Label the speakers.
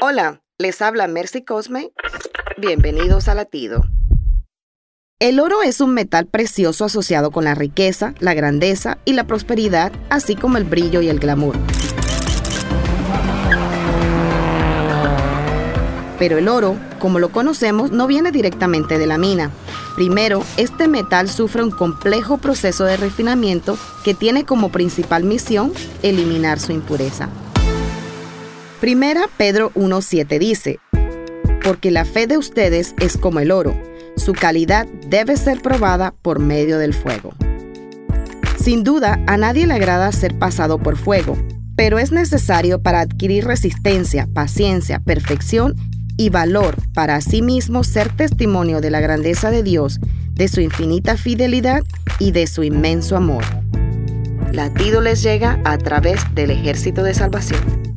Speaker 1: Hola, les habla Mercy Cosme. Bienvenidos a Latido. El oro es un metal precioso asociado con la riqueza, la grandeza y la prosperidad, así como el brillo y el glamour. Pero el oro, como lo conocemos, no viene directamente de la mina. Primero, este metal sufre un complejo proceso de refinamiento que tiene como principal misión eliminar su impureza. Primera Pedro 1.7 dice, porque la fe de ustedes es como el oro, su calidad debe ser probada por medio del fuego. Sin duda, a nadie le agrada ser pasado por fuego, pero es necesario para adquirir resistencia, paciencia, perfección y valor para asimismo ser testimonio de la grandeza de Dios, de su infinita fidelidad y de su inmenso amor. Latido les llega a través del ejército de salvación.